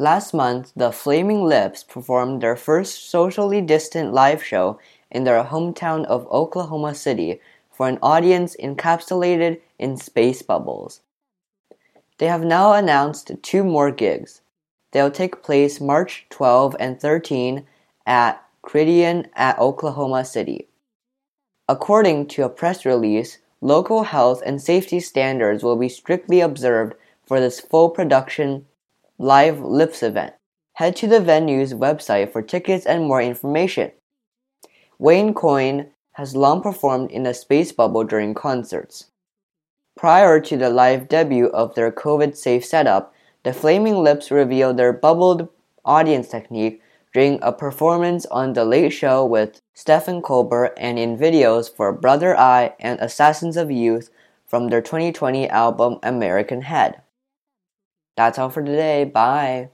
Last month, the Flaming Lips performed their first socially distant live show in their hometown of Oklahoma City for an audience encapsulated in space bubbles. They have now announced two more gigs. They'll take place March 12 and 13 at Criterion at Oklahoma City. According to a press release, local health and safety standards will be strictly observed for this full production live lips event. Head to the venue's website for tickets and more information. Wayne Coyne has long performed in a space bubble during concerts. Prior to the live debut of their COVID safe setup, the Flaming Lips revealed their bubbled audience technique during a performance on The Late Show with Stephen Colbert and in videos for Brother Eye and Assassins of Youth from their 2020 album American Head. That's all for today. Bye.